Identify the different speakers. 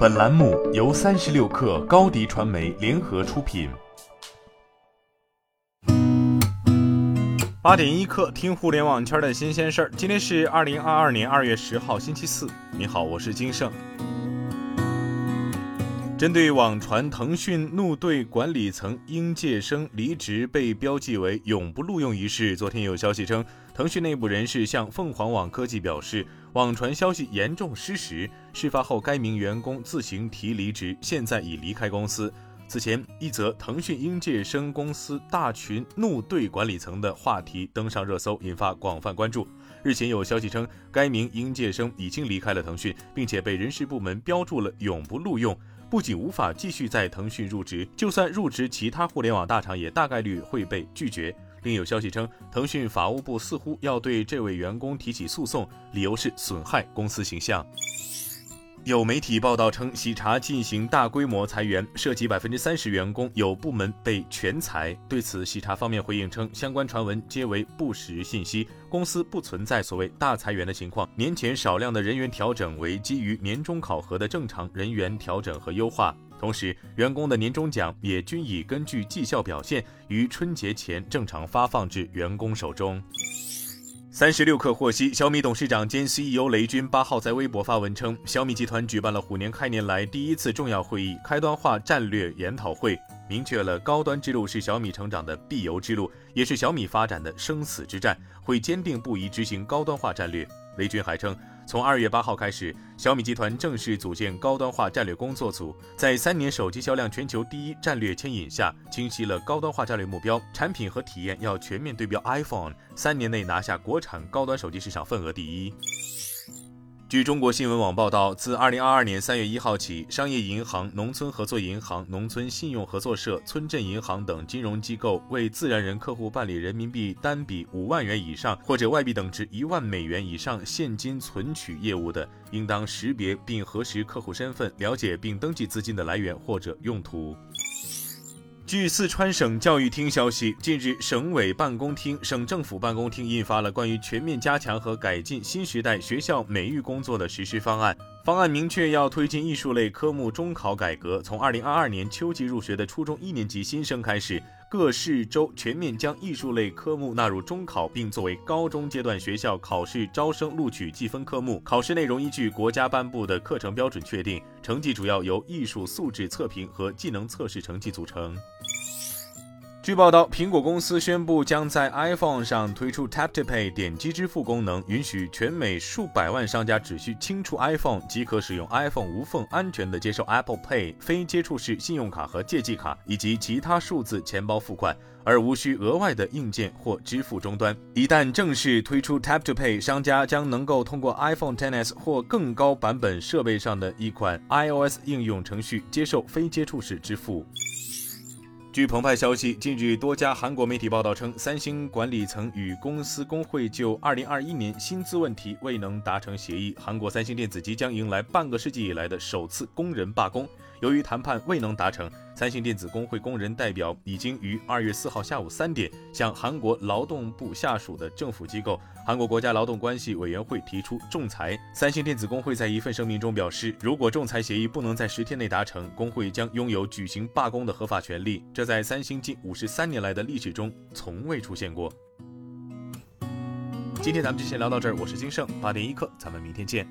Speaker 1: 本栏目由三十六氪高低传媒联合出品。
Speaker 2: 八点一刻，听互联网圈的新鲜事儿。今天是二零二二年二月十号，星期四。你好，我是金盛。针对网传腾讯怒对管理层应届生离职被标记为永不录用一事，昨天有消息称，腾讯内部人士向凤凰网科技表示，网传消息严重失实。事发后，该名员工自行提离职，现在已离开公司。此前，一则腾讯应届生公司大群怒对管理层的话题登上热搜，引发广泛关注。日前有消息称，该名应届生已经离开了腾讯，并且被人事部门标注了永不录用。不仅无法继续在腾讯入职，就算入职其他互联网大厂，也大概率会被拒绝。另有消息称，腾讯法务部似乎要对这位员工提起诉讼，理由是损害公司形象。有媒体报道称，喜茶进行大规模裁员，涉及百分之三十员工，有部门被全裁。对此，喜茶方面回应称，相关传闻皆为不实信息，公司不存在所谓大裁员的情况。年前少量的人员调整为基于年终考核的正常人员调整和优化。同时，员工的年终奖也均已根据绩效表现，于春节前正常发放至员工手中。三十六氪获悉，小米董事长兼 CEO 雷军八号在微博发文称，小米集团举办了虎年开年来第一次重要会议——开端化战略研讨会，明确了高端之路是小米成长的必由之路，也是小米发展的生死之战，会坚定不移执行高端化战略。雷军还称。从二月八号开始，小米集团正式组建高端化战略工作组，在三年手机销量全球第一战略牵引下，清晰了高端化战略目标，产品和体验要全面对标 iPhone，三年内拿下国产高端手机市场份额第一。据中国新闻网报道，自二零二二年三月一号起，商业银行、农村合作银行、农村信用合作社、村镇银行等金融机构为自然人客户办理人民币单笔五万元以上或者外币等值一万美元以上现金存取业务的，应当识别并核实客户身份，了解并登记资金的来源或者用途。据四川省教育厅消息，近日，省委办公厅、省政府办公厅印发了关于全面加强和改进新时代学校美育工作的实施方案。方案明确要推进艺术类科目中考改革，从二零二二年秋季入学的初中一年级新生开始，各市州全面将艺术类科目纳入中考，并作为高中阶段学校考试招生录取计分科目。考试内容依据国家颁布的课程标准确定，成绩主要由艺术素质测评和技能测试成绩组成。据报道，苹果公司宣布将在 iPhone 上推出 Tap to Pay 点击支付功能，允许全美数百万商家只需清除 iPhone 即可使用 iPhone 无缝安全的接受 Apple Pay 非接触式信用卡和借记卡以及其他数字钱包付款，而无需额外的硬件或支付终端。一旦正式推出 Tap to Pay，商家将能够通过 iPhone XS 或更高版本设备上的一款 iOS 应用程序接受非接触式支付。据澎湃消息，近日多家韩国媒体报道称，三星管理层与公司工会就2021年薪资问题未能达成协议，韩国三星电子即将迎来半个世纪以来的首次工人罢工。由于谈判未能达成，三星电子工会工人代表已经于二月四号下午三点向韩国劳动部下属的政府机构韩国国家劳动关系委员会提出仲裁。三星电子工会在一份声明中表示，如果仲裁协议不能在十天内达成，工会将拥有举行罢工的合法权利。这在三星近五十三年来的历史中从未出现过。今天咱们就先聊到这儿，我是金盛八点一刻，咱们明天见。